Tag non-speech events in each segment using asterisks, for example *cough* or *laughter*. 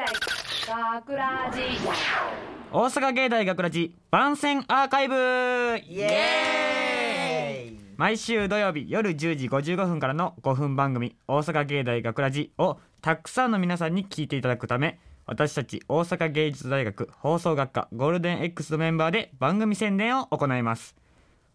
大学ラジ。大阪芸大学ラジ番宣アーカイブ。イエーイ。毎週土曜日夜10時55分からの5分番組「大阪芸大学ラジをたくさんの皆さんに聞いていただくため私たち大阪芸術大学放送学科ゴールデン X のメンバーで番組宣伝を行います。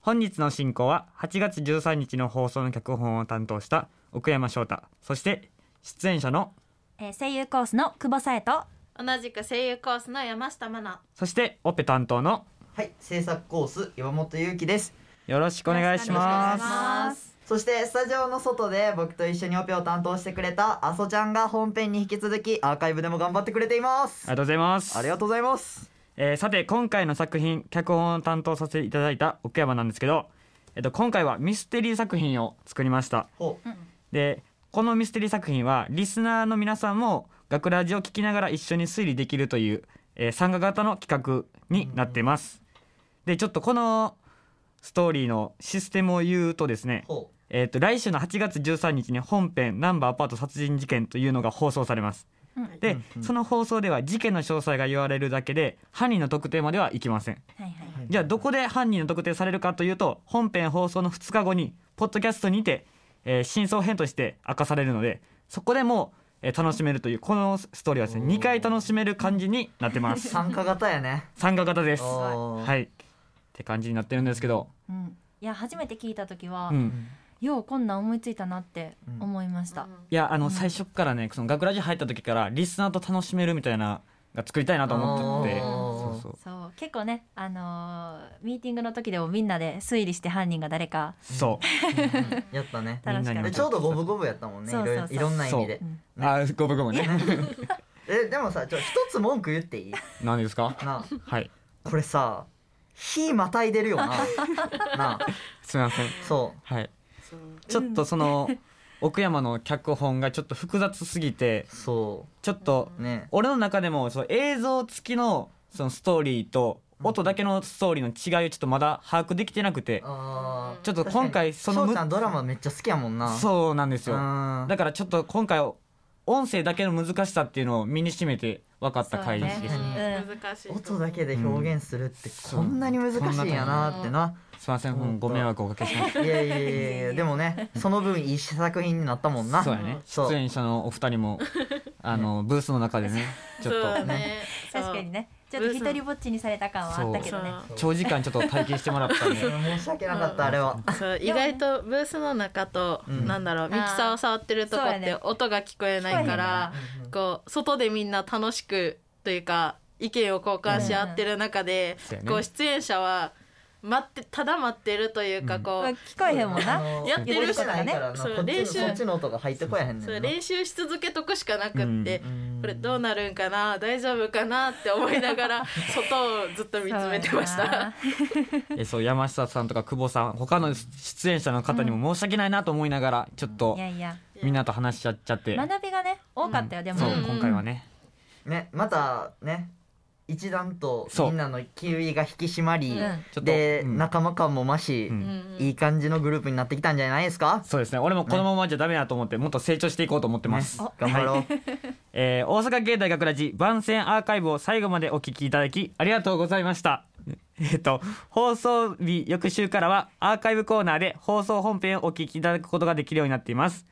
本日の進行は8月13日の放送の脚本を担当した奥山翔太そして出演者のえー声優コースの久保紗恵と。同じく声優コースの山下真奈。そしてオペ担当の。はい制作コース岩本裕樹です。よろしくお願いします。ます。そしてスタジオの外で僕と一緒にオペを担当してくれたあそちゃんが本編に引き続きアーカイブでも頑張ってくれています。ありがとうございます。ありがとうございます。えーさて今回の作品脚本を担当させていただいた奥山なんですけど、えっと、今回はミステリー作品を作りました。ほう。でこのミステリー作品はリスナーの皆さんも学ラジを聞きながら一緒に推理できるという、えー参加型の企画になっています。でちょっとこのストーリーのシステムを言うとですねほえー、と来週の8月13日に本編「ナンバーアパート殺人事件」というのが放送されます。で、うんうん。その放送では事件の詳細が言われるだけで犯人の特定まではいきません。はいはい。じゃあどこで犯人の特定されるかというと本編放送の2日後にポッドキャストにて、えー真相編として明かされるのでそこでも、えー楽しめるというこのストーリーはですね2回楽しめる感じになってまうす。参加型やね。参加型です。はい。って感じになってるんですけど、うん、いや初めて聞いた時は、うん、ようこんなん思いついたなって思いました、いやあの最初からねその学ラジ入った時からリスナーと楽しめるみたいなが作りたいなと思ってて。そうそう。そう結構ねあのーミーティングの時でもみんなで推理して犯人が誰か。そう。や *laughs* った。ねちょうど五分五分やったもんね。いそうそうそう。ろんな意味で。う。んあーごめんごめんね。えでもさちょ一つ文句言っていい？何ですか？なあ。はい。これさ火またいでるよな。なあ。すみません。そはい。ちょっとその奥山の脚本がちょっと複雑すぎてう。そちょっとうね。俺の中でもその映像付きのそのストーリーと音だけのストーリーの違いをちょっとまだ把握できてなくてあちょっと今回そのその翔ちゃんドラマめっちゃ好きやもんな。うそうなんですよ。ん。だからちょっと今回音声だけの難しさっていうのを身にしめて分かった回です、そうね。うん。難しい音だけで表現するってうんこんなに難しいんやなってな、すいません、うんご迷惑をおかけしましいやいやいやいや *laughs* でもねその分いい作品になったもんな。たそうやね。出演者のお二人もあのブースの中でね *laughs* ちょっそうとね確かにね。ちょっと一人ぼっちにされた感はあったけどね。長時間ちょっと体験してもらったんで。*laughs* 申し訳なかったあれは。そう。意外とブースの中と、うんなんだろうミキサーを触ってるとこって音が聞こえないから、こう外でみんな楽しくというか意見を交換し合ってる中で、そうやね。こう出演者は待ってただ待ってるというかこう、聞こえへんもんな。のやってるしないからなそう練習そっちの音が入ってこやへんねんな。そう練習し続けとくしかなくって、うん。これどうなるんかな？大丈夫かな？って思いながら *laughs* 外をずっと見つめてました。えそう *laughs* 山下さんとか久保さん他の出演者の方にも申し訳ないなと思いながらちょっといやいや。みんなと話しちゃっちゃって。学びがね多かったよ、でも。今回はね。ねまたね一段とみんなの気が引き締まり、うん。で、うん。仲間感も増し、うん。いい感じのグループになってきたんじゃないですか？そうですね。俺もこのままじゃダメだと思ってもっと成長していこうと思ってます、ね。頑張ろう、*laughs* えー大阪芸大学ラジ番宣アーカイブを最後までお聞きいただきありがとうございました。えっと放送日翌週からはアーカイブコーナーで放送本編をお聞きいただくことができるようになっています。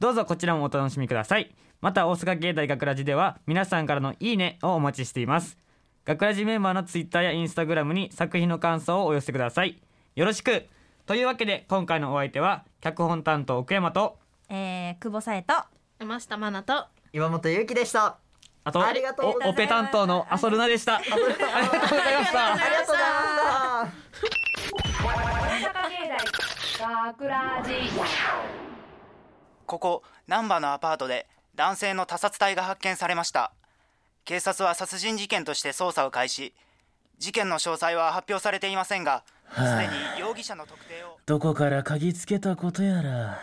どうぞこちらもお楽しみください。また大阪芸大学ラジでは皆さんからのいいねをお待ちしています学ラジメンバーのツイッターやインスタグラムに作品の感想をお寄せください。よろしく。というわけで今回のお相手は脚本担当奥山とえー、久保紗恵と山下真奈と岩本裕樹でした。あとありがとうございますおオペ担当のアソルナでした。*laughs* ありがとうございました。ありがとうございました。ここ難波のアパートで男性の他殺体が発見されました警察は殺人事件として捜査を開始。事件の詳細は発表されていませんがすでに容疑者の特定を。どこから嗅ぎつけたことやら。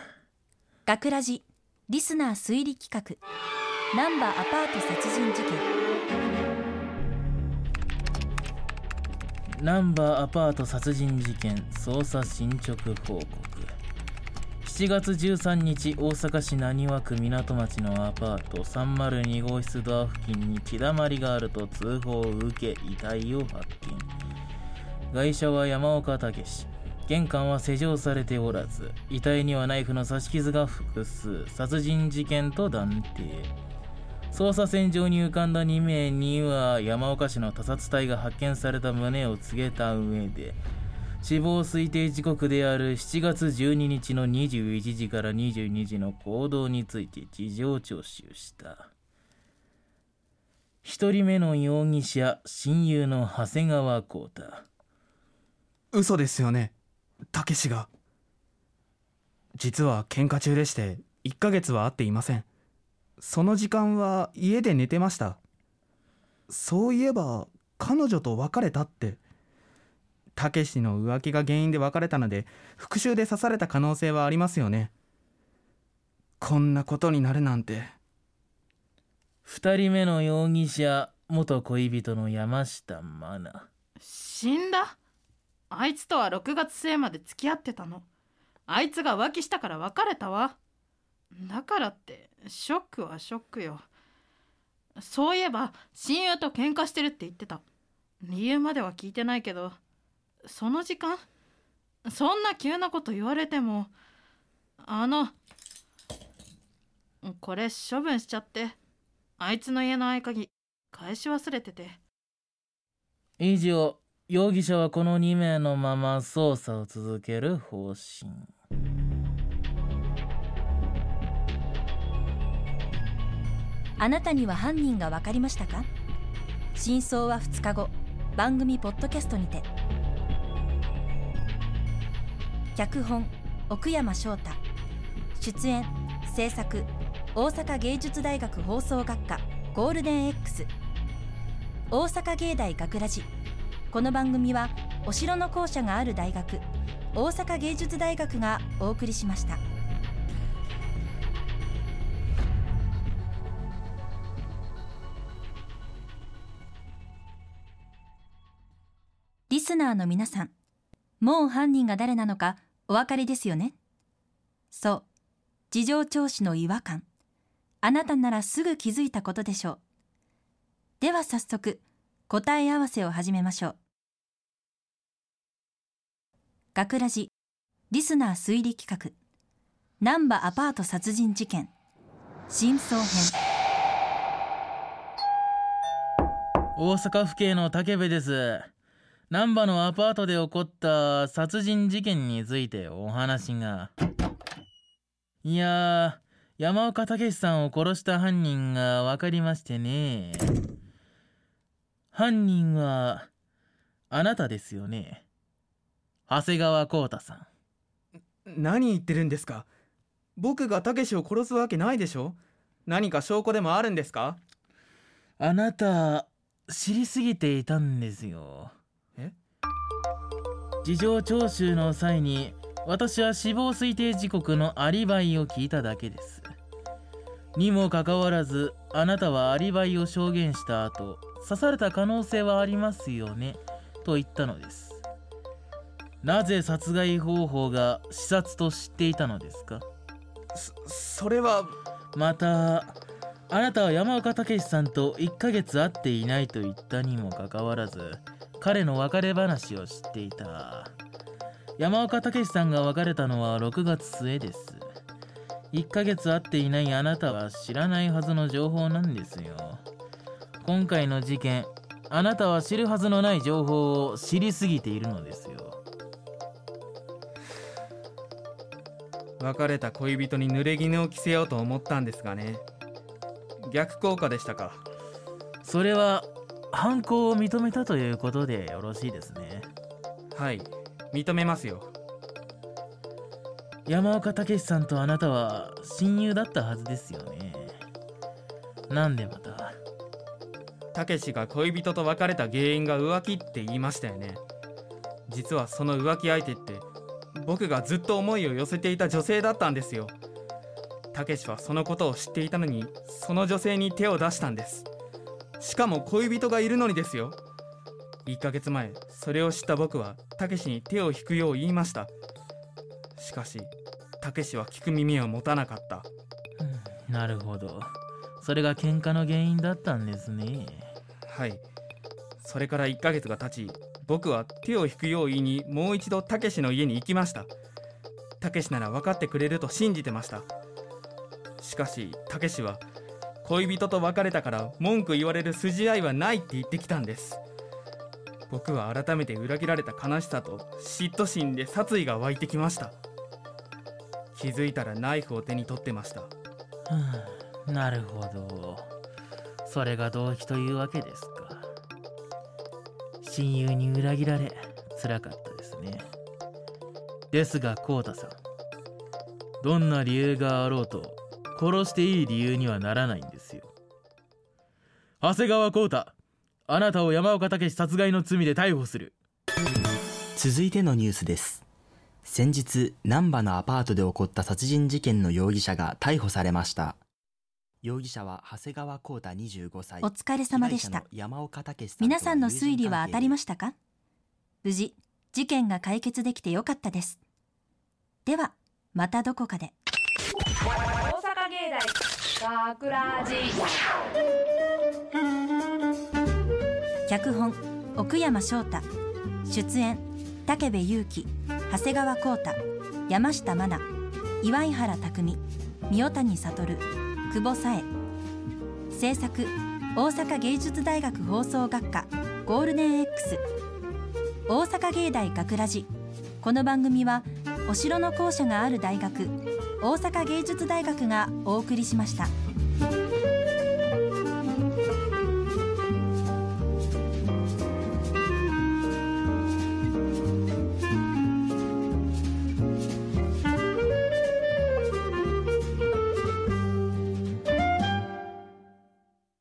学ラジリスナー推理企画。ナンバーアパート殺人事件。ナンバーアパート殺人事件捜査進捗報告7月13日大阪市浪速区港町のアパート302号室ドア付近に血だまりがあると通報を受け遺体を発見。外車は山岡武玄関は施錠されておらず遺体にはナイフの刺し傷が複数。殺人事件と断定。捜査線上に浮かんだ2名には山岡市の他殺体が発見された旨を告げた上で死亡推定時刻である7月12日の21時から22時の行動について事情聴取した。1人目の容疑者親友の長谷川浩太。嘘ですよねたけしが。実は喧嘩中でして1ヶ月は会っていません。その時間は家で寝てました。そういえば彼女と別れたって。たけしの浮気が原因で別れたので復讐で刺された可能性はありますよね。こんなことになるなんて。2人目の容疑者元恋人の山下真奈。死んだ？あいつとは6月末まで付き合ってたの。あいつが浮気したから別れたわ。だからってショックはショックよ。そういえば親友と喧嘩してるって言ってた。理由までは聞いてないけどその時間？そんな急なこと言われてもあのこれ処分しちゃってあいつの家の合鍵返し忘れてて。以上容疑者はこの2名のまま捜査を続ける方針。あなたには犯人が分かりましたか？真相は2日後番組ポッドキャストにて脚本奥山翔太。出演制作大阪芸術大学放送学科ゴールデン X 大阪芸大学ラジ。この番組はお城の校舎がある大学大阪芸術大学がお送りしました。リスナーの皆さん、もう犯人が誰なのかお分かりですよね？そう、事情聴取の違和感。あなたならすぐ気づいたことでしょう。では早速、答え合わせを始めましょう。学ラジ。リスナー推理企画。難波アパート殺人事件。真相編。大阪府警の武部です。難波のアパートで起こった殺人事件についてお話が。いやー山岡武さんを殺した犯人が分かりましてね。犯人はあなたですよね。長谷川浩太さん。何言ってるんですか？僕がたけしを殺すわけないでしょ？何か証拠でもあるんですか？あなた知りすぎていたんですよ。え事情聴取の際に私は死亡推定時刻のアリバイを聞いただけです。にもかかわらずあなたはアリバイを証言した後刺された可能性はありますよねと言ったのです。なぜ殺害方法が視察と知っていたのですか？それはまたあなたは山岡武さんと1ヶ月会っていないと言ったにもかかわらず彼の別れ話を知っていた。山岡武さんが別れたのは6月末です。1ヶ月会っていないあなたは知らないはずの情報なんですよ。今回の事件あなたは知るはずのない情報を知りすぎているのですよ。別れた恋人に濡れ衣を着せようと思ったんですがね。逆効果でしたか。それは犯行を認めたということでよろしいですね。はい。認めますよ。山岡武さんとあなたは親友だったはずですよね。なんでまた？たけしが恋人と別れた原因が浮気って言いましたよね。実はその浮気相手って僕がずっと思いを寄せていた女性だったんですよ。たけしはそのことを知っていたのにその女性に手を出したんですしかも恋人がいるのにですよ。1ヶ月前それを知った僕はたけしに手を引くよう言いました。しかしたけしは聞く耳を持たなかった。うんなるほど。それが喧嘩の原因だったんですね。はい。それから1ヶ月が経ち僕は手を引くよう言いにもう一度たけしの家に行きました。たけしなら分かってくれると信じてました。しかしたけしは恋人と別れたから文句言われる筋合いはないって言ってきたんです。僕は改めて裏切られた悲しさと嫉妬心で殺意が湧いてきました。気づいたらナイフを手に取ってました。うんなるほど。それが動機というわけですか。親友に裏切られ辛かったですね。ですがコウタさん。どんな理由があろうと殺していい理由にはならないんですよ。長谷川浩太あなたを山岡武殺害の罪で逮捕する。続いてのニュースです。先日難波のアパートで起こった殺人事件の容疑者が逮捕されました。容疑者は長谷川浩太25歳。お疲れ様でした。山岡武さんと皆さんの推理は当たりまししたか？無事事件が解決できてよかったです。ではまたどこかで大阪芸大学ラジ脚本奥山翔太。出演武部勇樹長谷川浩太山下真奈岩井原匠三代谷悟久保紗恵制作大阪芸術大学放送学科ゴールデン X 大阪芸大学ラジ。この番組はお城の校舎がある大学大阪芸術大学がお送りしました。